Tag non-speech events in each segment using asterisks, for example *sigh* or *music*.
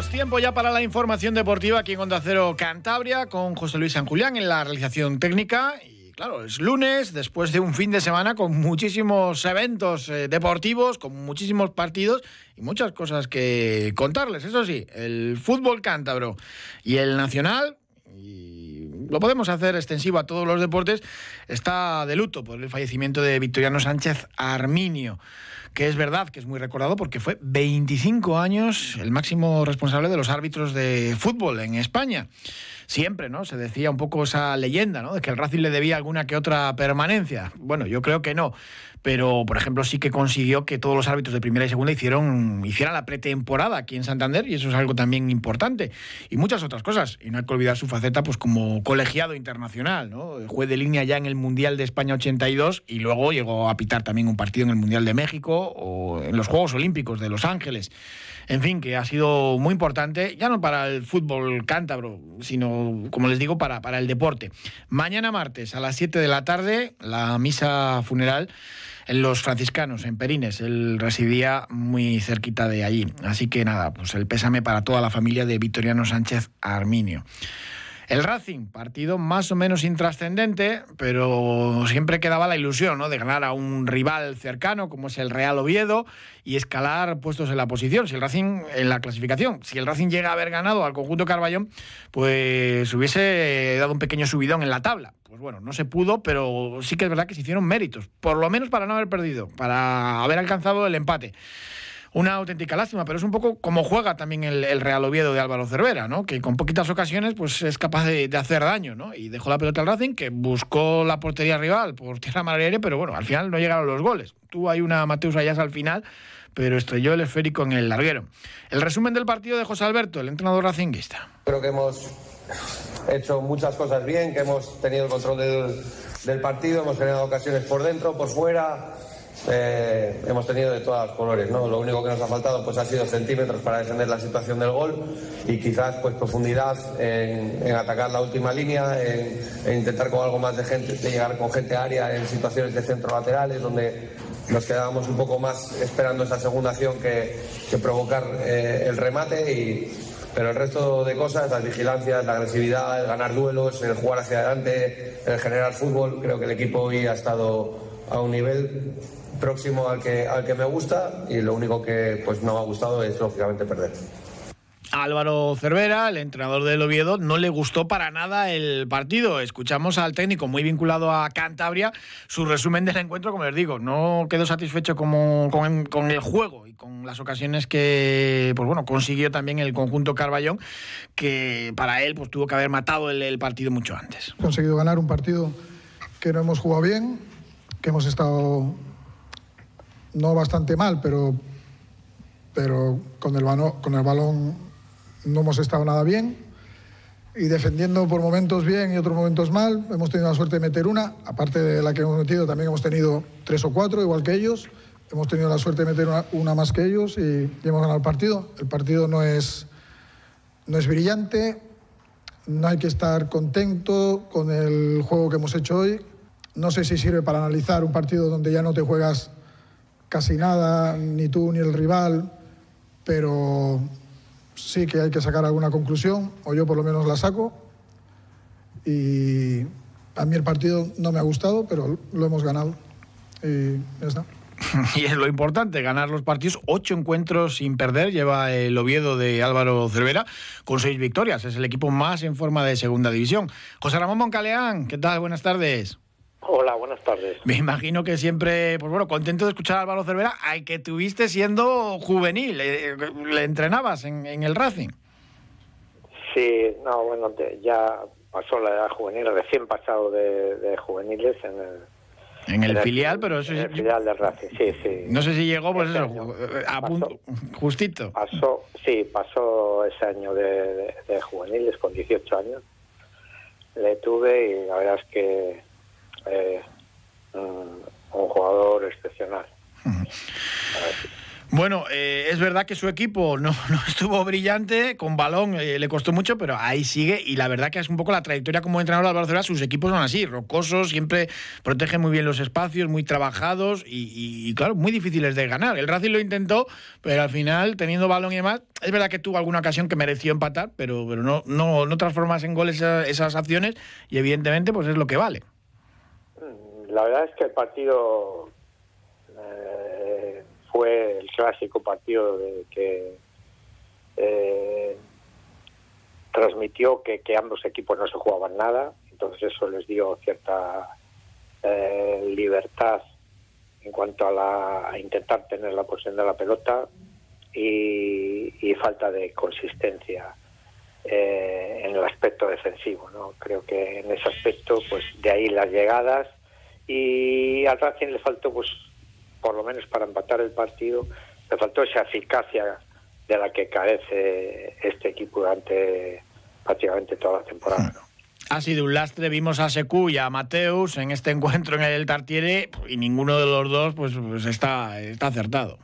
Saludos, tiempo ya para la información deportiva aquí en Onda Cero Cantabria con José Luis San Julián en la realización técnica. Y claro, es lunes, después de un fin de semana con muchísimos eventos eh, deportivos, con muchísimos partidos y muchas cosas que contarles. Eso sí, el fútbol cántabro y el nacional, y lo podemos hacer extensivo a todos los deportes, está de luto por el fallecimiento de Victoriano Sánchez Arminio que es verdad que es muy recordado porque fue 25 años el máximo responsable de los árbitros de fútbol en España. Siempre, ¿no? Se decía un poco esa leyenda, ¿no? De que el Racing le debía alguna que otra permanencia. Bueno, yo creo que no pero por ejemplo sí que consiguió que todos los árbitros de primera y segunda hicieron, hicieran la pretemporada aquí en Santander y eso es algo también importante. Y muchas otras cosas. Y no hay que olvidar su faceta pues como colegiado internacional, ¿no? Juez de línea ya en el Mundial de España 82 y luego llegó a pitar también un partido en el Mundial de México o en los Juegos Olímpicos de Los Ángeles. En fin, que ha sido muy importante, ya no para el fútbol cántabro, sino, como les digo, para, para el deporte. Mañana martes a las 7 de la tarde, la misa funeral en los franciscanos, en Perines. Él residía muy cerquita de allí. Así que nada, pues el pésame para toda la familia de Victoriano Sánchez Arminio. El Racing, partido más o menos intrascendente, pero siempre quedaba la ilusión ¿no? de ganar a un rival cercano como es el Real Oviedo y escalar puestos en la posición. Si el Racing en la clasificación, si el Racing llega a haber ganado al conjunto Carballón, pues hubiese dado un pequeño subidón en la tabla. Pues bueno, no se pudo, pero sí que es verdad que se hicieron méritos, por lo menos para no haber perdido, para haber alcanzado el empate una auténtica lástima, pero es un poco como juega también el, Real Oviedo de Álvaro Cervera, ¿no? que con poquitas ocasiones pues, es capaz de, hacer daño, ¿no? y dejó la pelota al Racing, que buscó la portería rival por tierra mar pero bueno, al final no llegaron los goles. Tuvo ahí una Mateus Ayas al final, pero estrelló el esférico en el larguero. El resumen del partido de José Alberto, el entrenador racinguista. Creo que hemos hecho muchas cosas bien, que hemos tenido el control del, del partido, hemos generado ocasiones por dentro, por fuera, eh, hemos tenido de todas colores, ¿no? Lo único que nos ha faltado pues ha sido centímetros para defender la situación del gol y quizás pues profundidad en, atacar la última línea, en, intentar con algo más de gente, de llegar con gente área en situaciones de centro laterales donde nos quedábamos un poco más esperando esa segunda acción que, provocar eh, el remate y pero el resto de cosas, las vigilancias, la agresividad, el ganar duelos, el jugar hacia adelante, el generar fútbol, creo que el equipo hoy ha estado a un nivel próximo al que, al que me gusta y lo único que pues no me ha gustado es lógicamente perder. Álvaro Cervera, el entrenador del Oviedo, no le gustó para nada el partido. Escuchamos al técnico muy vinculado a Cantabria su resumen del encuentro, como les digo, no quedó satisfecho como, con, el juego y con las ocasiones que pues bueno, consiguió también el conjunto Carballón, que para él pues, tuvo que haber matado el, el partido mucho antes. Conseguido ganar un partido que no hemos jugado bien, que hemos estado no bastante mal, pero, pero con, el con el balón no hemos estado nada bien. Y defendiendo por momentos bien y otros momentos mal, hemos tenido la suerte de meter una, aparte de la que hemos metido, también hemos tenido tres o cuatro, igual que ellos. Hemos tenido la suerte de meter una, más que ellos y, hemos ganado el partido. El partido no es, no es brillante, no hay que estar contento con el juego que hemos hecho hoy. No sé si sirve para analizar un partido donde ya no te juegas casi nada, ni tú ni el rival, pero sí que hay que sacar alguna conclusión, o yo por lo menos la saco. Y a mí el partido no me ha gustado, pero lo hemos ganado. Y está. *laughs* Y es lo importante, ganar los partidos. Ocho encuentros sin perder lleva el Oviedo de Álvaro Cervera con seis victorias. Es el equipo más en forma de segunda división. José Ramón Moncaleán, ¿qué tal? Buenas tardes. Hola, buenas tardes. Me imagino que siempre, pues bueno, contento de escuchar a Álvaro Cervera, al que tuviste siendo juvenil, eh, le, entrenabas en, el Racing. Sí, no, bueno, ya pasó la edad juvenil, recién pasado de, juveniles en el, En el, filial, pero eso En el filial del Racing, sí, sí. No sé si llegó, pues Ese eso, año. a punto, justito. Pasó, sí, pasó ese año de, de- de juveniles con 18 años. Le tuve y la verdad es que eh, un, un jugador excepcional. Bueno, eh, es verdad que su equipo no, *laughs* no estuvo brillante, con balón eh, le costó mucho, pero ahí sigue y la verdad que es un poco la trayectoria como entrenador de Barcelona, sus equipos son así, rocosos, siempre protegen muy bien los espacios, muy trabajados y, claro, muy difíciles de ganar. El Racing lo intentó, pero al final, teniendo balón y demás, es verdad que tuvo alguna ocasión que mereció empatar, pero, pero no, no, no transformas en goles esa- esas acciones y evidentemente pues es lo que vale. La verdad es que el partido eh, fue el clásico partido de que eh, transmitió que, que ambos equipos no se jugaban nada, entonces eso les dio cierta eh, libertad en cuanto a, la, intentar tener la posesión de la pelota y, y falta de consistencia eh, en el aspecto defensivo. ¿no? Creo que en ese aspecto, pues de ahí las llegadas y al Racing le faltó, pues por lo menos para empatar el partido, le faltó esa eficacia de la que carece este equipo durante prácticamente toda la temporada. ¿no? Ha sido un lastre, vimos a Secu y a Mateus en este encuentro en el Tartiere y ninguno de los dos pues, pues está, está acertado.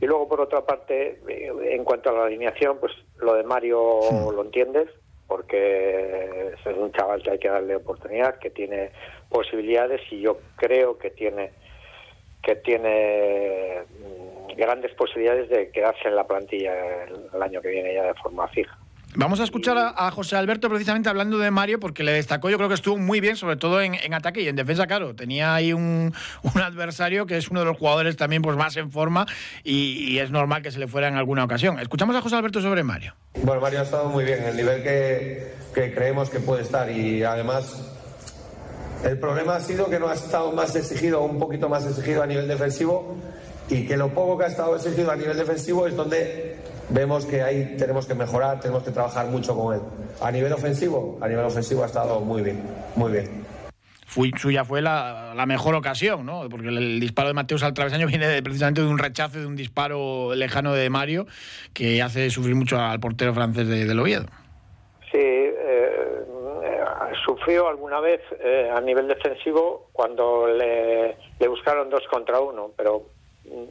Y luego, por otra parte, eh, en cuanto a la alineación, pues lo de Mario lo entiendes, porque es un chaval que hay que darle oportunidad, que tiene posibilidades y yo creo que tiene que tiene mm, grandes posibilidades de quedarse en la plantilla el, el año que viene ya de forma fija. Vamos a escuchar a, a José Alberto precisamente hablando de Mario porque le destacó, yo creo que estuvo muy bien, sobre todo en, en ataque y en defensa, claro. Tenía ahí un, un adversario que es uno de los jugadores también pues, más en forma y, y es normal que se le fuera en alguna ocasión. Escuchamos a José Alberto sobre Mario. Bueno, Mario ha estado muy bien, el nivel que, que creemos que puede estar y además el problema ha sido que no ha estado más exigido, un poquito más exigido a nivel defensivo y que lo poco que ha estado exigido a nivel defensivo es donde vemos que ahí tenemos que mejorar, tenemos que trabajar mucho con él. A nivel ofensivo, a nivel ofensivo ha estado muy bien, muy bien. Fui, suya fue la, la mejor ocasión, ¿no? Porque el, el disparo de Mateus al travesaño *laughs* viene de- precisamente de un rechazo, de un disparo lejano de Mario que hace sufrir mucho al portero francés de, del Oviedo. Sí, eh, eh, sufrió alguna vez eh, a nivel defensivo cuando le, le buscaron dos contra uno, pero mm,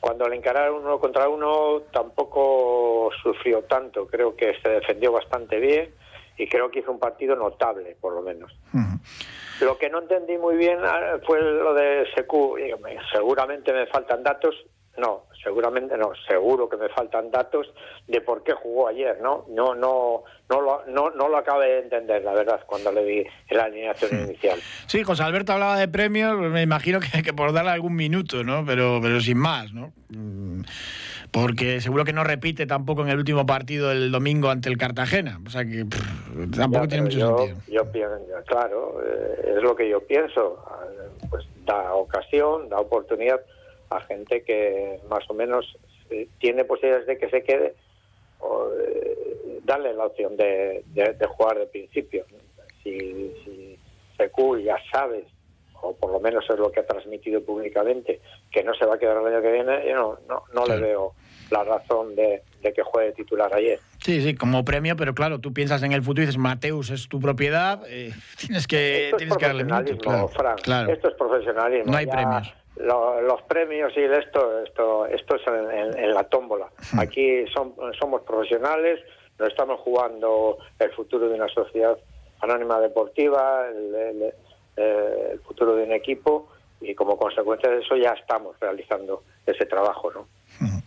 cuando le encararon uno contra uno tampoco sufrió tanto. Creo que se defendió bastante bien y creo que hizo un partido notable, por lo menos. Lo que no entendí muy bien ah, fue lo de Secu. Seguramente me faltan datos. No, seguramente no. Seguro que me faltan datos de por qué jugó ayer, ¿no? No, no, no lo, no, no lo acabé de entender, la verdad, cuando le vi la alineación inicial. Sí, José Alberto hablaba de premios, pues me imagino que, que por darle algún minuto, ¿no? Pero, pero sin más, ¿no? Mm, Porque seguro que no repite tampoco en el último partido el domingo ante el Cartagena. O sea que pff, tampoco Ya, tiene mucho yo, sentido. Yo pienso, claro, eh, es lo que yo pienso. Ah, Pues da ocasión, da oportunidad a gente que más o menos eh, tiene posibilidades de que se quede, o, eh, darle la opción de, de- de jugar de principio. Si, si Secu ya sabes, o por lo menos es lo que ha transmitido públicamente, que no se va a quedar el año que viene, yo no, no, no le veo la razón de, de que juegue titular ayer. Sí, sí, como premio, pero claro, tú piensas en el futuro y dices, Mateus es tu propiedad, eh, *laughs* tienes que, Esto es tienes que darle minutos. Claro. Esto es profesionalismo. No hay Ya premios. Lo- los premios y esto, esto, esto es en, en- en la tómbola. Hmm. Aquí son, somos profesionales, nos estamos jugando el futuro de una sociedad anónima deportiva, el, el- eh, el futuro de un equipo y como consecuencia de eso ya estamos realizando ese trabajo, ¿no?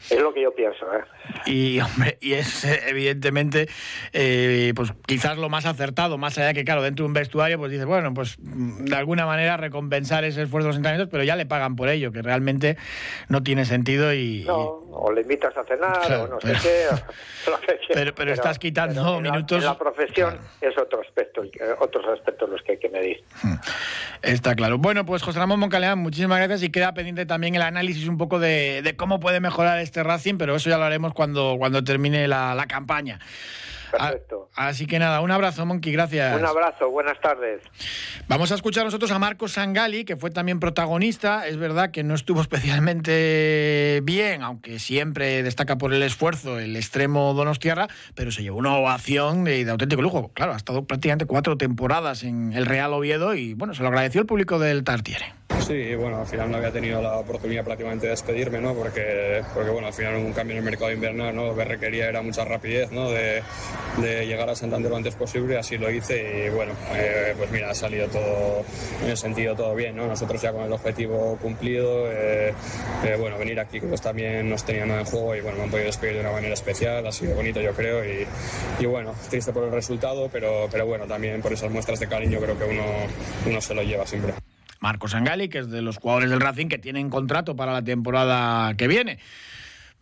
Es lo que yo pienso, ¿eh? Y, hombre, y es evidentemente, eh, pues quizás lo más acertado, más allá de que, claro, dentro de un vestuario, pues dices, bueno, pues mm, de alguna manera recompensar ese esfuerzo de los entrenamientos, pero ya le pagan por ello, que realmente no tiene sentido y. No, o le invitas a cenar Claro, o no pero- sé qué. o *laughs* que. Pero- pero estás quitando la- minutos- En la profesión Claro. es otro aspecto, otros aspectos los que hay que medir. Está claro. Bueno, pues José Ramón Moncaleán, muchísimas gracias y queda pendiente también el análisis un poco de, de cómo puede mejorar este Racing, pero eso ya lo haremos cuando, cuando termine la, la campaña. Perfecto. así que nada, un abrazo, Monkey, gracias. Un abrazo, buenas tardes. Vamos a escuchar nosotros a Marcos Sangali, que fue también protagonista. Es verdad que no estuvo *laughs* especialmente bien, aunque siempre destaca por el esfuerzo el extremo Donostiarra, pero se llevó una ovación de, de auténtico lujo. Claro, ha estado prácticamente cuatro temporadas en el Real Oviedo y bueno, se lo agradeció el público del Tartiere. Sí, bueno, al final no había tenido la oportunidad prácticamente de despedirme, ¿no? Porque, porque bueno, al final un cambio en el mercado invernal, ¿no? Lo que requería era mucha rapidez, ¿no? De, llegar a Santander lo antes posible, así lo hice y bueno, eh, pues mira, ha salido todo, en el sentido todo bien, ¿no? Nosotros ya con el objetivo cumplido, eh, eh, bueno, venir aquí pues también nos tenía nada en juego y bueno, me han podido despedir de una manera especial, ha sido bonito yo creo y, y bueno, triste por el resultado, pero, pero bueno, también por esas muestras de cariño creo que uno, uno se lo lleva siempre. Marcos Angali, que es de los jugadores del Racing que tienen contrato para la temporada que viene.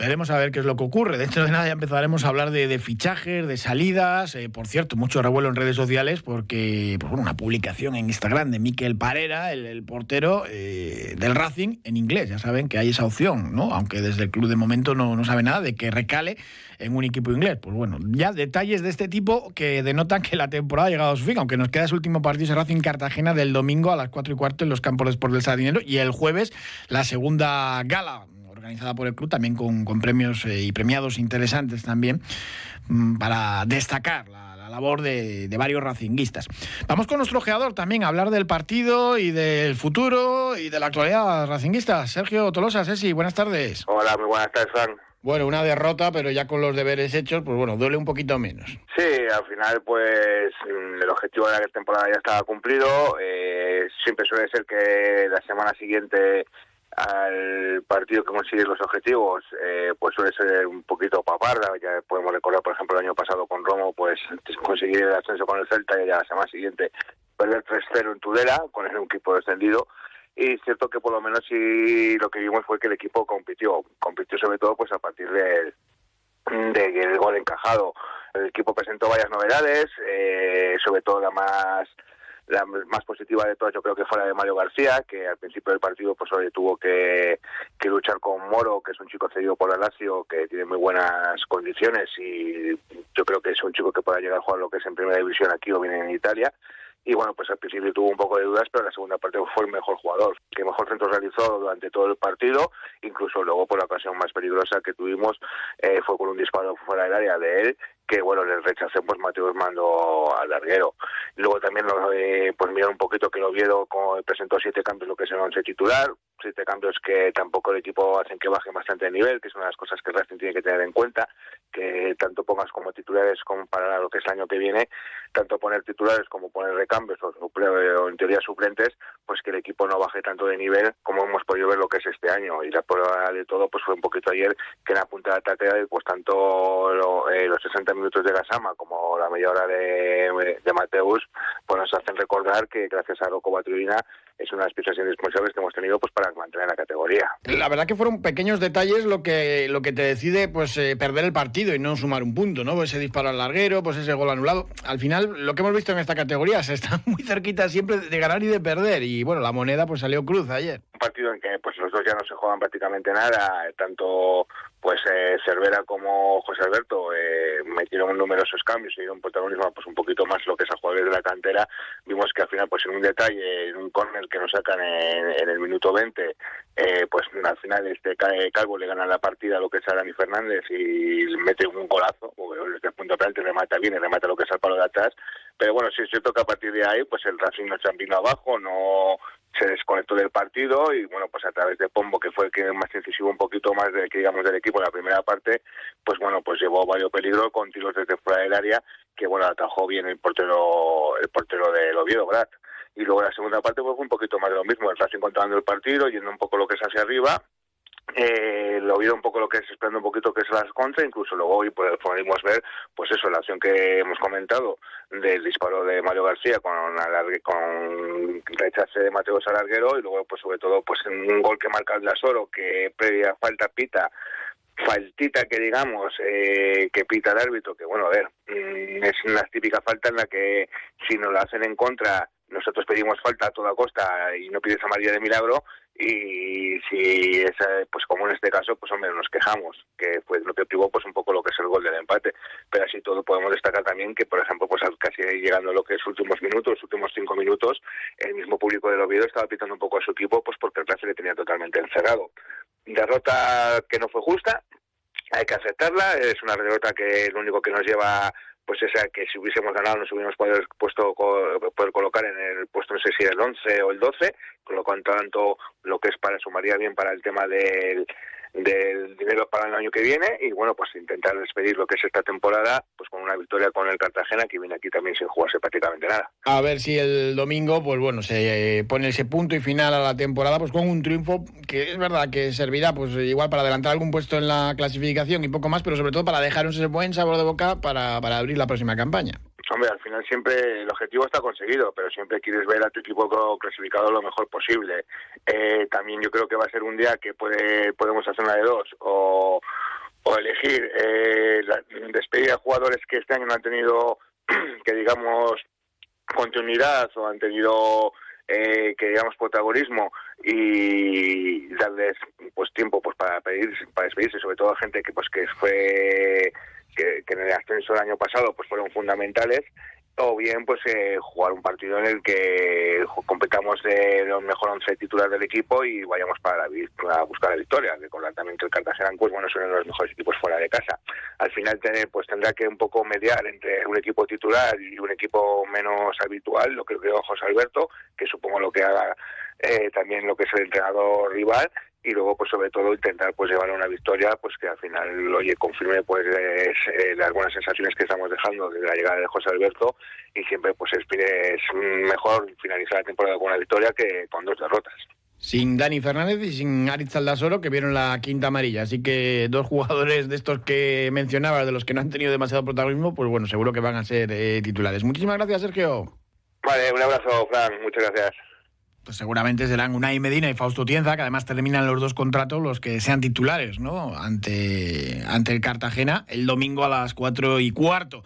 Veremos a ver qué es lo que ocurre. Dentro de nada ya empezaremos a hablar de, fichajes, de salidas. Eh, por cierto, mucho revuelo en redes sociales porque pues una publicación en Instagram de Miquel Parera, el, el portero eh, del Racing, en inglés. Ya saben que hay esa opción, ¿no? Aunque desde el club de momento no, no sabe nada de que recale en un equipo inglés. Pues bueno, ya detalles de este tipo que denotan que la temporada ha llegado a su fin, aunque nos queda ese último partido ese Racing Cartagena del domingo a las 4 y cuarto en los campos de Sport del Sardinero y el jueves la segunda gala organizada por el club, también con, con premios eh, y premiados interesantes también, mm, para destacar la, la labor de, de, varios racinguistas. Vamos con nuestro ojeador también a hablar del partido y del futuro y de la actualidad racinguista. Sergio Tolosa, Ceci, buenas tardes. Hola, muy buenas tardes, Fran. Bueno, una derrota, pero ya con los deberes hechos, pues bueno, duele un poquito menos. Sí, al final, pues el objetivo de la temporada ya estaba cumplido. Eh, siempre suele ser que la semana siguiente al partido que consigue los objetivos, eh, pues suele ser un poquito paparda. Ya podemos recordar, por ejemplo, el año pasado con Romo, pues conseguir el ascenso con el Celta y ya la semana siguiente perder 3-0 en Tudela con el equipo descendido. Y es cierto que por lo menos sí lo que vimos fue que el equipo compitió, compitió sobre todo pues a partir del de gol encajado. El equipo presentó varias novedades, eh, sobre todo la más la más positiva de todas yo creo que fue la de Mario García, que al principio del partido pues hoy tuvo que, que luchar con Moro, que es un chico cedido por el Lazio, que tiene muy buenas condiciones y yo creo que es un chico que pueda llegar a jugar lo que es en primera división aquí o bien en Italia. Y bueno, pues al principio tuvo un poco de dudas, pero la segunda parte fue el mejor jugador, que mejor centro realizó durante todo el partido, incluso luego por la ocasión más peligrosa que tuvimos eh, fue con un disparo fuera del área de él, que bueno, le rechacé pues Mateus al larguero. Luego también eh, pues mirar un poquito que el Oviedo presentó siete cambios lo que es el once titular, siete cambios que tampoco el equipo hacen que baje bastante de nivel, que es una de las cosas que el Racing tiene que tener en cuenta, que tanto pongas como titulares como para lo que es el año que viene, tanto poner titulares como poner recambios o, o en teoría suplentes, pues que el equipo no baje tanto de nivel como hemos podido ver lo que es este año. Y la prueba de todo pues fue un poquito ayer que en la punta de ataque pues tanto lo, eh, los 60 minutos de Gasama como la media hora de, de Mateus pues nos hacen recordar que gracias a Rocco Baturina es una de las piezas indispensables que hemos tenido pues para mantener la categoría. La verdad que fueron pequeños detalles lo que lo que te decide pues eh, perder el partido y no sumar un punto, ¿no? Ese disparo al larguero, pues ese gol anulado. Al final lo que hemos visto en esta categoría se está *laughs* muy cerquita siempre de ganar y de perder y bueno, la moneda pues salió cruz ayer. Partido en que pues los dos ya no se juegan prácticamente nada, tanto pues eh, Cervera como José Alberto eh, metieron numerosos cambios y dieron protagonismo pues un poquito más lo que es a jugadores de la cantera. Vimos que al final pues en un detalle en un córner que nos sacan en, en, el minuto 20 eh, pues al final este Calvo le gana la partida a lo que es a Dani Fernández y mete un golazo desde el punto de penalti remata bien y remata lo que es al palo de atrás pero bueno sí es cierto que a partir de ahí pues el Racing no vino abajo no se desconectó del partido y bueno pues a través de Pombo que fue el que más incisivo un poquito más de que digamos del equipo en la primera parte pues bueno pues llevó varios peligros con tiros desde fuera del área que bueno atajó bien el portero el portero del Oviedo Brad. Y luego la segunda parte pues fue un poquito más de lo mismo el Racing controlando el partido yendo un poco lo que es hacia arriba eh, lo vio un poco lo que es esperando un poquito que es las contra, incluso luego hoy podemos ver, pues eso, la acción que hemos comentado del disparo de Mario García con alargue, rechace de Mateo Salarguero y luego pues sobre todo pues un gol que marca el Lasoro que previa falta pita faltita que digamos eh, que pita el árbitro que bueno a ver mmm, es una típica falta en la que si nos la hacen en contra nosotros pedimos falta a toda costa y no pides a María de milagro y si es pues como en este caso pues hombre nos quejamos que fue lo que privó pues un poco lo que es el gol del empate. Pero así todo podemos destacar también que por ejemplo pues casi llegando a lo que es últimos minutos los últimos cinco minutos el mismo público del Oviedo estaba pitando un poco a su equipo pues porque el clase le tenía totalmente encerrado. Derrota que no fue justa hay que aceptarla es una derrota que lo único que nos lleva pues esa que si hubiésemos ganado nos hubiéramos podido puesto, poder colocar en el puesto, no sé si el 11 o el 12, con lo cual tanto lo que es para sumaría bien para el tema del, del dinero para el año que viene y bueno pues intentar despedir lo que es esta temporada pues con una victoria con el Cartagena que viene aquí también sin jugarse prácticamente nada. A ver si el domingo pues bueno se eh, pone ese punto y final a la temporada pues con un triunfo que es verdad que servirá pues igual para adelantar algún puesto en la clasificación y poco más pero sobre todo para dejar ese buen sabor de boca para, para abrir la próxima campaña hombre, al final siempre el objetivo está conseguido, pero siempre quieres ver a tu equipo clasificado lo mejor posible. Eh, también yo creo que va a ser un día que puede podemos hacer una de dos, o, elegir eh, despedir a jugadores que este año no han tenido, *clears throat* que digamos, continuidad o han tenido eh, que digamos protagonismo y darles pues tiempo pues para pedir para despedirse sobre todo a gente que pues que fue que, en el ascenso del año pasado pues fueron fundamentales o bien pues eh, jugar un partido en el que completamos de los mejor once titulares del equipo y vayamos para, buscar la victoria. Recordar también que el Cartagena pues bueno es uno de los mejores equipos fuera de casa. Al final tener, pues tendrá que un poco mediar entre un equipo titular y un equipo menos habitual lo que creo José Alberto que supongo lo que haga eh, también lo que es el entrenador rival y luego pues sobre todo intentar pues llevar una victoria pues que al final oye confirme pues eh, las buenas sensaciones que estamos dejando desde la llegada de José Alberto y siempre pues es, mejor finalizar la temporada con una victoria que con dos derrotas sin Dani Fernández y sin Aritz Aldasoro, que vieron la quinta amarilla. Así que dos jugadores de estos que mencionabas, de los que no han tenido demasiado protagonismo, pues bueno, seguro que van a ser eh, titulares. Muchísimas gracias, Sergio. Vale, un abrazo, Fran. Muchas gracias pues seguramente serán Unai Medina y Fausto Tienza, que además terminan los dos contratos los que sean titulares, ¿no? Ante, ante el Cartagena el domingo a las cuatro y cuarto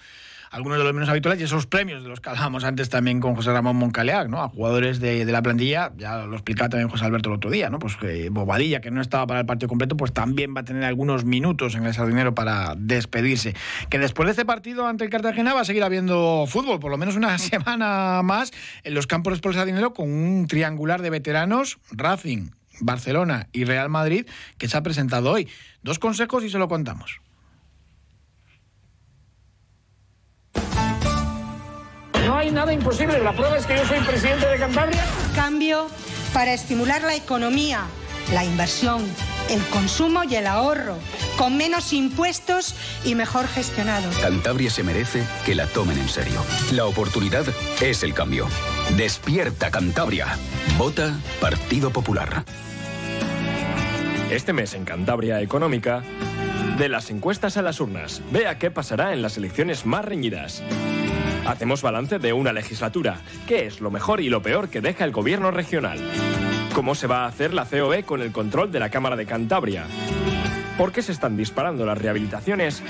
algunos de los menos habituales y esos premios de los que hablábamos antes también con José Ramón Moncaleac, ¿no? A jugadores de, la plantilla, ya lo explicaba también José Alberto el otro día, ¿no? Pues que Bobadilla, que no estaba para el partido completo, pues también va a tener algunos minutos en el Sardinero para despedirse. Que después de este partido ante el Cartagena va a seguir habiendo fútbol, por lo menos una *laughs* semana más, en los campos por el Sardinero con un triangular de veteranos, Racing, Barcelona y Real Madrid, que se ha presentado hoy. Dos consejos y se lo contamos. No hay nada imposible. La prueba es que yo soy presidente de Cantabria. Cambio para estimular la economía, la inversión, el consumo y el ahorro, con menos impuestos y mejor gestionado. Cantabria se merece que la tomen en serio. La oportunidad es el cambio. Despierta Cantabria. Vota Partido Popular. Este mes en Cantabria Económica, de las encuestas a las urnas, vea qué pasará en las elecciones más reñidas. Hacemos balance de una legislatura. ¿Qué es lo mejor y lo peor que deja el gobierno regional? ¿Cómo se va a hacer la COE con el control de la Cámara de Cantabria? ¿Por qué se están disparando las rehabilitaciones?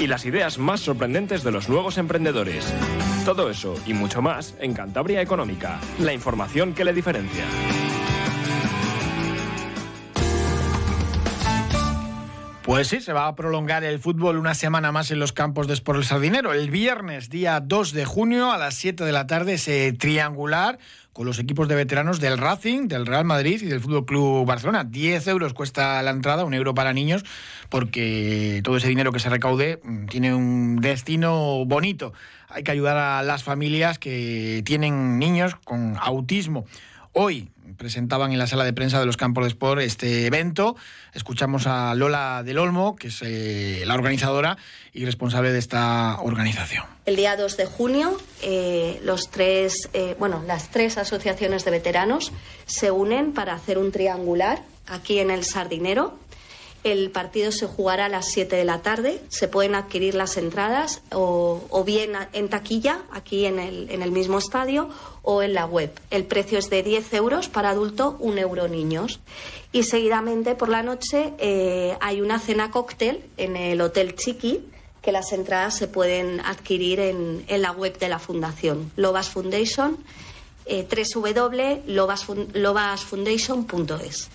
Y las ideas más sorprendentes de los nuevos emprendedores. Todo eso y mucho más en Cantabria Económica, la información que le diferencia. Pues sí, se va a prolongar el fútbol una semana más en los campos de Sport El Sardinero. El viernes, día 2 de junio, a las 7 de la tarde, ese triangular con los equipos de veteranos del Racing, del Real Madrid y del Fútbol Club Barcelona. 10 euros cuesta la entrada, un euro para niños, porque todo ese dinero que se recaude mm, tiene un destino bonito. Hay que ayudar a las familias que tienen niños con autismo. Hoy presentaban en la sala de prensa de los Campos de Sport este evento. Escuchamos a Lola del Olmo, que es eh, la organizadora y responsable de esta organización. El día 2 de junio, eh, los tres, eh, bueno, las tres asociaciones de veteranos se unen para hacer un triangular aquí en el Sardinero el partido se jugará a las 7 de la tarde. Se pueden adquirir las entradas o, bien en taquilla, aquí en el, mismo estadio, o en la web. El precio es de 10 euros para adulto, 1 euro niños. Y seguidamente por la noche eh, hay una cena cóctel en el Hotel Chiqui, que las entradas se pueden adquirir en, en la web de la Fundación, Lobas Foundation eh, www.lobasfoundation.es.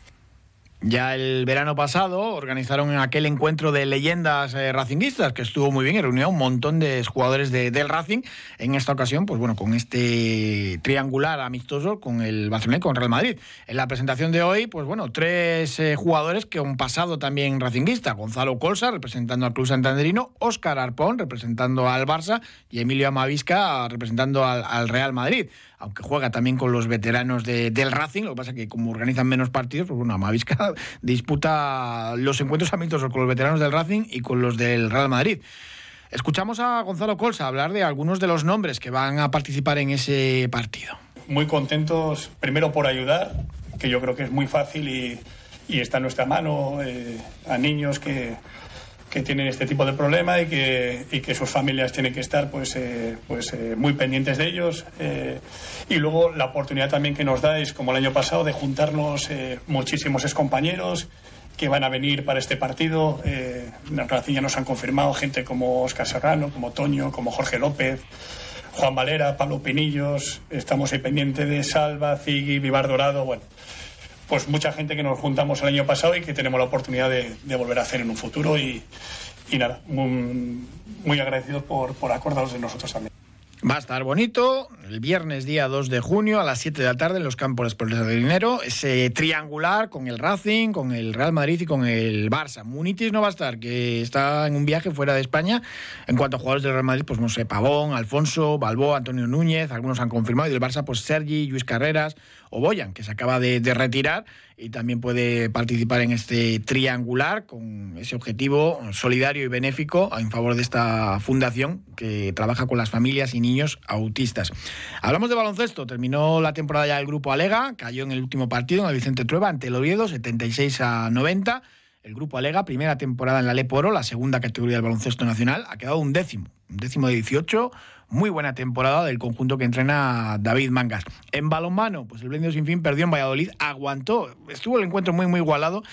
Ya el verano pasado organizaron aquel encuentro de leyendas eh, racinguistas que estuvo muy bien y reunió a un montón de jugadores del Racing. En esta ocasión, pues bueno, con este triangular amistoso con el Barcelona y con Real Madrid. En la presentación de hoy, pues bueno, tres eh, jugadores que han pasado también racinguista. Gonzalo Colsa, representando al Club Santanderino, Óscar Arpón, representando al Barça, y Emilio Amavisca, representando al Real Madrid aunque juega también con los veteranos del Racing, lo que pasa es que como organizan menos partidos, pues bueno, Amavisca *laughs* disputa los encuentros amistosos con los veteranos del Racing y con los del Real Madrid. Escuchamos a Gonzalo Colsa hablar de algunos de los nombres que van a participar en ese partido. Muy contentos, primero por ayudar, que yo creo que es muy fácil y, está en nuestra mano, eh, a niños que, que tienen este tipo de problema y que, y que sus familias tienen que estar pues, eh, pues eh, muy pendientes de ellos. Eh, y luego la oportunidad también que nos dais, como el año pasado, de juntarnos muchísimos excompañeros que van a venir para este partido. la ya nos han confirmado gente como Oscar Serrano, como Toño, como Jorge López. Juan Valera, Pablo Pinillos, estamos ahí pendientes de Salva, Ziggy, Vivar Dorado, bueno, pues mucha gente que nos juntamos el año pasado y que tenemos la oportunidad de, volver a hacer en un futuro y, nada, muy, agradecidos por, por acordaros de nosotros también. Va a estar bonito el viernes día 2 de junio a las 7 de la tarde en los campos de dinero. Ese triangular con el Racing, con el Real Madrid y con el Barça. Munitis no va a estar, que está en un viaje fuera de España. En cuanto a jugadores del Real Madrid, pues no sé, Pavón, Alfonso, Balboa, Antonio Núñez, algunos han confirmado. Y del Barça, pues Sergi, Luis Carreras Boyan, que se acaba de retirar y también puede participar en este triangular con ese objetivo solidario y benéfico en favor de esta fundación que trabaja con las familias y niños autistas. Hablamos de baloncesto, terminó la temporada ya del grupo Alega, cayó en el último partido en el Vicente Trueba ante el Oviedo 76 a 90. El grupo Alega, primera temporada en la Leporo, la segunda categoría del baloncesto nacional, ha quedado un décimo, décimo de 18 muy buena temporada del conjunto que entrena David Mangas. En balonmano, pues el Blendio Sin Fin perdió en Valladolid, aguantó, estuvo el encuentro muy, muy igualado,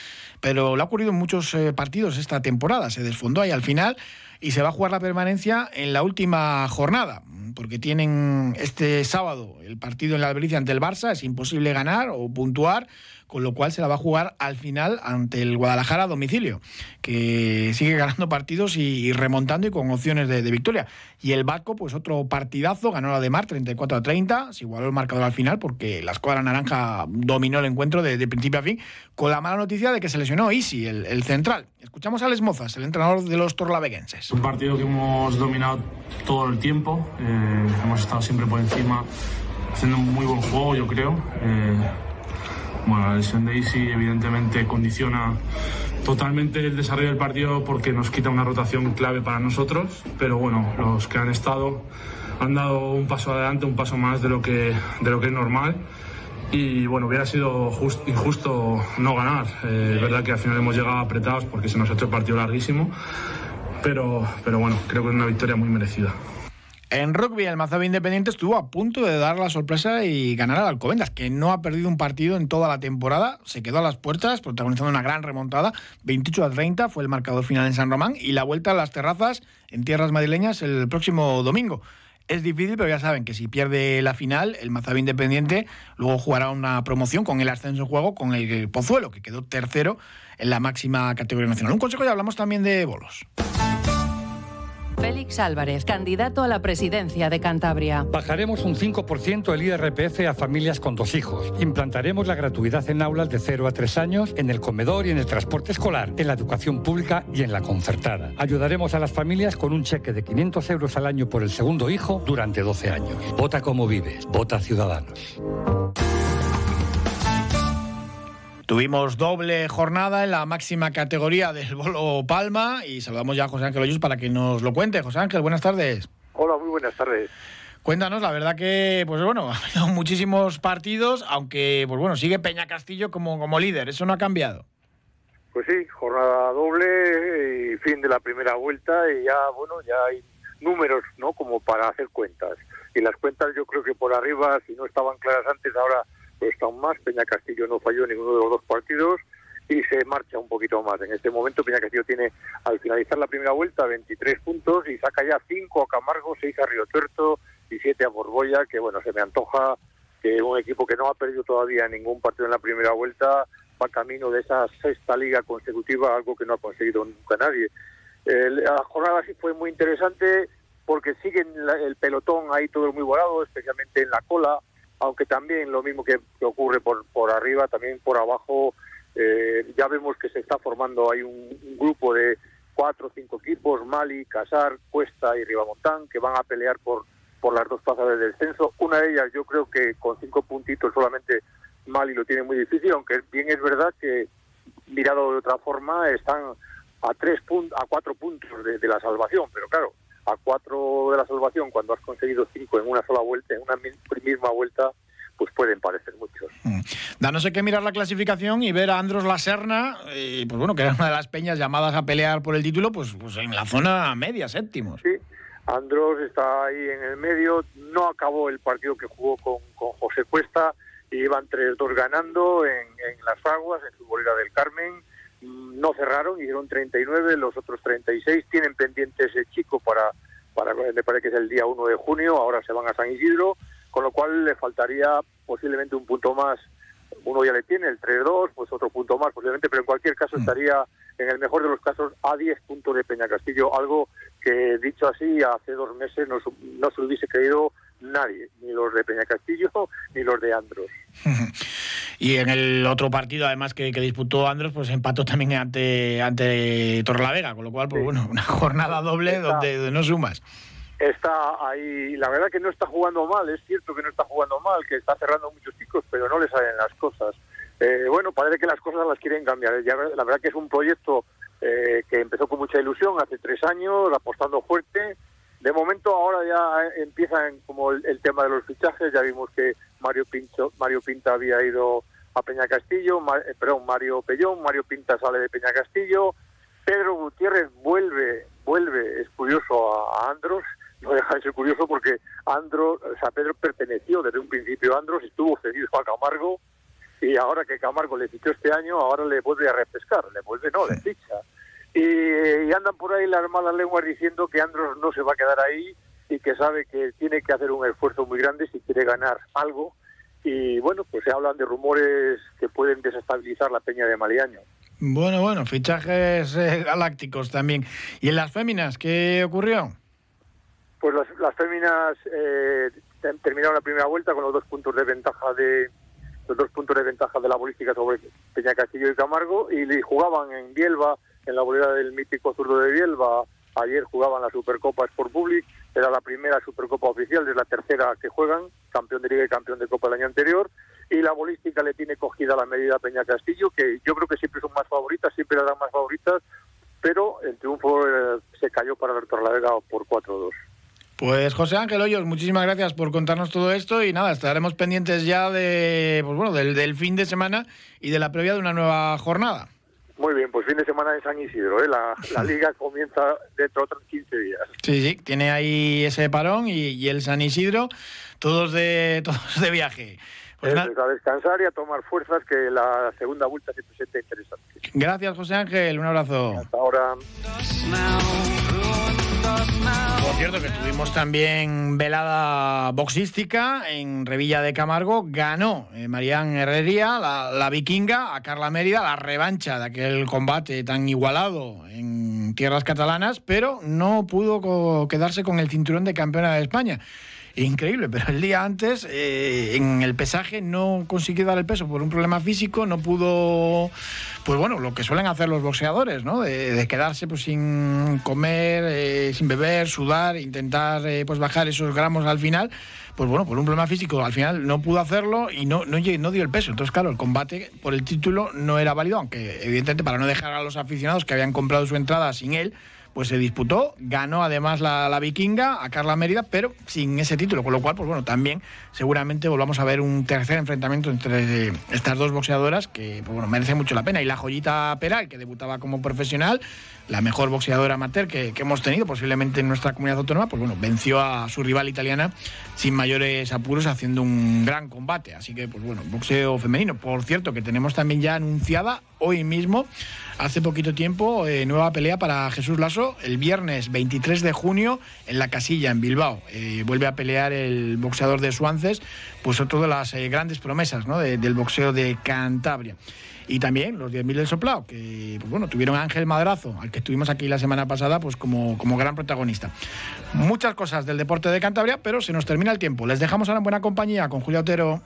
pero le ha ocurrido en muchos eh, partidos esta temporada, se desfondó ahí al final y se va a jugar la permanencia en la última jornada, porque tienen este sábado el partido en la Albericia ante el Barça, es imposible ganar o puntuar con lo cual se la va a jugar al final ante el Guadalajara a domicilio, que sigue ganando partidos y, remontando y con opciones de, victoria. Y el Vasco, pues otro partidazo, ganó la de Mar 34 a 30, se igualó el marcador al final porque la escuadra naranja dominó el encuentro de, principio a fin, con la mala noticia de que se lesionó Isi, el, central. Escuchamos a Les Mozas, el entrenador de los torlaveguenses. Un partido que hemos dominado todo el tiempo, eh, hemos estado siempre por encima, haciendo un muy buen juego, yo creo. Eh, bueno, la lesión de Isi evidentemente condiciona totalmente el desarrollo del partido porque nos quita una rotación clave para nosotros, pero bueno, los que han estado han dado un paso adelante, un paso más de lo que, de lo que es normal. Y bueno, hubiera sido injusto no ganar. Eh, es verdad que al final hemos llegado apretados porque se nos ha hecho el partido larguísimo, pero, pero bueno, creo que es una victoria muy merecida. En rugby, el Mazaba Independiente estuvo a punto de dar la sorpresa y ganar al Alcobendas, que no ha perdido un partido en toda la temporada. Se quedó a las puertas, protagonizando una gran remontada. 28 a 30 fue el marcador final en San Román y la vuelta a las terrazas en tierras madrileñas el próximo domingo. Es difícil, pero ya saben que si pierde la final, el Mazaba Independiente luego jugará una promoción con el ascenso en juego con el Pozuelo, que quedó tercero en la máxima categoría nacional. Un consejo y hablamos también de bolos. Félix Álvarez, candidato a la presidencia de Cantabria. Bajaremos un 5% el IRPF a familias con dos hijos. Implantaremos la gratuidad en aulas de 0 a 3 años, en el comedor y en el transporte escolar, en la educación pública y en la concertada. Ayudaremos a las familias con un cheque de 500 euros al año por el segundo hijo durante 12 años. Vota como vives, vota Ciudadanos. Tuvimos doble jornada en la máxima categoría del Bolo Palma y saludamos ya a José Ángel Hoyos para que nos lo cuente. José Ángel, buenas tardes. Hola, muy buenas tardes. Cuéntanos, la verdad que, pues bueno, *laughs* ha habido muchísimos partidos, aunque, pues bueno, sigue Peña Castillo como, como líder, ¿eso no ha cambiado? Pues sí, jornada doble y fin de la primera vuelta y ya, bueno, ya hay números, ¿no? Como para hacer cuentas. Y las cuentas yo creo que por arriba, si no estaban claras antes, ahora aún más. Peña Castillo no falló en ninguno de los dos partidos y se marcha un poquito más. En este momento Peña Castillo tiene, al finalizar la primera vuelta, 23 puntos y saca ya 5 a Camargo, 6 a Río Tuerto y 7 a Borboya, que bueno, se me antoja que un equipo que no ha perdido todavía ningún partido en la primera vuelta va camino de esa sexta liga consecutiva, algo que no ha conseguido nunca nadie. la jornada sí fue muy interesante porque siguen el pelotón ahí todo muy volado, especialmente en la cola, aunque también lo mismo que, ocurre por, por arriba, también por abajo eh, ya vemos que se está formando hay un, grupo de cuatro o cinco equipos, Mali, Casar, Cuesta y Ribamontán, que van a pelear por, por las dos plazas de descenso. Una de ellas yo creo que con cinco puntitos solamente Mali lo tiene muy difícil, aunque bien es verdad que mirado de otra forma están a tres puntos, a cuatro puntos de, la salvación, pero claro, a cuatro de la salvación cuando has conseguido cinco en una sola vuelta, en una misma vuelta, pues pueden parecer muchos. Mm. Da no sé qué mirar la clasificación y ver a Andros La Serna, y pues bueno, que era una de las peñas llamadas a pelear por el título, pues, pues en la zona media, séptimos. Sí, Andros está ahí en el medio, no acabó el partido que jugó con, con José Cuesta, y iban 3-2 ganando en, las aguas, en su bolera del Carmen, no cerraron, hicieron 39, los otros 36 tienen pendiente ese chico para, para me parece que es el día 1 de junio, ahora se van a San Isidro, con lo cual le faltaría posiblemente un punto más. Uno ya le tiene, el 3-2, pues otro punto más posiblemente, pero en cualquier caso mm. estaría, en el mejor de los casos, a 10 puntos de Peña Castillo, algo que dicho así hace dos meses no, no se hubiese creído nadie, ni los de Peña Castillo ni los de Andros. *laughs* y en el otro partido, además, que, disputó Andros, pues empató también ante, ante Torrelavega, con lo cual, pues bueno, una jornada doble donde no sumas está ahí, la verdad que no está jugando mal, es cierto que no está jugando mal, que está cerrando muchos chicos, pero no le salen las cosas. Eh, bueno, parece que las cosas las quieren cambiar. la verdad que es un proyecto eh, que empezó con mucha ilusión hace tres años, apostando fuerte. De momento ahora ya empieza como el, tema de los fichajes, ya vimos que Mario, Pincho, Mario Pinta había ido a Peña Castillo, eh, perdón, Mario Pellón, Mario Pinta sale de Peña Castillo, Pedro Gutiérrez vuelve, vuelve, es curioso, a Andros, no deja de ser curioso porque Andros, o sea, Pedro perteneció desde un principio a Andros, estuvo cedido a Camargo. Y ahora que Camargo le fichó este año, ahora le vuelve a repescar, le vuelve, no, le ficha. Y, andan por ahí las malas lenguas diciendo que Andros no se va a quedar ahí y que sabe que tiene que hacer un esfuerzo muy grande si quiere ganar algo. Y bueno, pues se hablan de rumores que pueden desestabilizar la peña de Maliaño. Bueno, bueno, fichajes eh, galácticos también. ¿Y en las féminas qué ocurrió? Pues las, las féminas eh, terminaron la primera vuelta con los dos puntos de ventaja de los dos puntos de ventaja de la bolística sobre Peña Castillo y Camargo y jugaban en Bielba, en la bolera del mítico zurdo de Bielba. Ayer jugaban la Supercopa Sport Public, era la primera Supercopa oficial, es la tercera que juegan, campeón de Liga y campeón de Copa el año anterior. Y la bolística le tiene cogida la medida Peña Castillo, que yo creo que siempre son más favoritas, siempre dan más favoritas, pero el triunfo eh, se cayó para la Torlavega por 4-2. Pues José Ángel Hoyos, muchísimas gracias por contarnos todo esto y nada, estaremos pendientes ya de, pues bueno, del, fin de semana y de la previa de una nueva jornada. Muy bien, pues fin de semana en San Isidro, ¿eh? la, *laughs* liga comienza dentro de otros 15 días. Sí, sí, tiene ahí ese parón y, el San Isidro, todos de, *laughs* todos de viaje. Pues a descansar y a tomar fuerzas que la segunda vuelta se presenta interesante. Gracias José Ángel, un abrazo. Hasta ahora. Por cierto, que tuvimos también velada boxística en Revilla de Camargo. Ganó eh, Marían Herrería, la, vikinga, a Carla Mérida, la revancha de aquel combate tan igualado en tierras catalanas, pero no pudo quedarse con el cinturón de campeona de España increíble, pero el día antes eh, en el pesaje no consiguió dar el peso por un problema físico, no pudo, pues bueno, lo que suelen hacer los boxeadores, ¿no? De, quedarse pues sin comer, eh, sin beber, sudar, intentar eh, pues bajar esos gramos al final. Pues bueno, por un problema físico al final no pudo hacerlo y no, no, no dio el peso. Entonces, claro, el combate por el título no era válido, aunque evidentemente para no dejar a los aficionados que habían comprado su entrada sin él, pues se disputó, ganó además la, vikinga a Carla Mérida, pero sin ese título, con lo cual, pues bueno, también seguramente volvamos a ver un tercer enfrentamiento entre estas dos boxeadoras que, pues bueno, merece mucho la pena. Y la joyita Peral, que debutaba como profesional, la mejor boxeadora amateur que, hemos tenido posiblemente en nuestra comunidad autónoma, pues bueno, venció a su rival italiana sin mayores apuros haciendo un gran combate. Así que, pues bueno, boxeo femenino. Por cierto, que tenemos también ya anunciada hoy mismo. Hace poquito tiempo, eh, nueva pelea para Jesús Lasso, el viernes 23 de junio en la casilla, en Bilbao. Eh, vuelve a pelear el boxeador de Suances, pues de las eh, grandes promesas del boxeo de Cantabria. Y también los 10.000 del Soplao, que pues bueno, tuvieron a Ángel Madrazo, al que estuvimos aquí la semana pasada, pues como, como gran protagonista. Muchas cosas del deporte de Cantabria, pero se nos termina el tiempo. Les dejamos ahora en buena compañía con Julio Otero.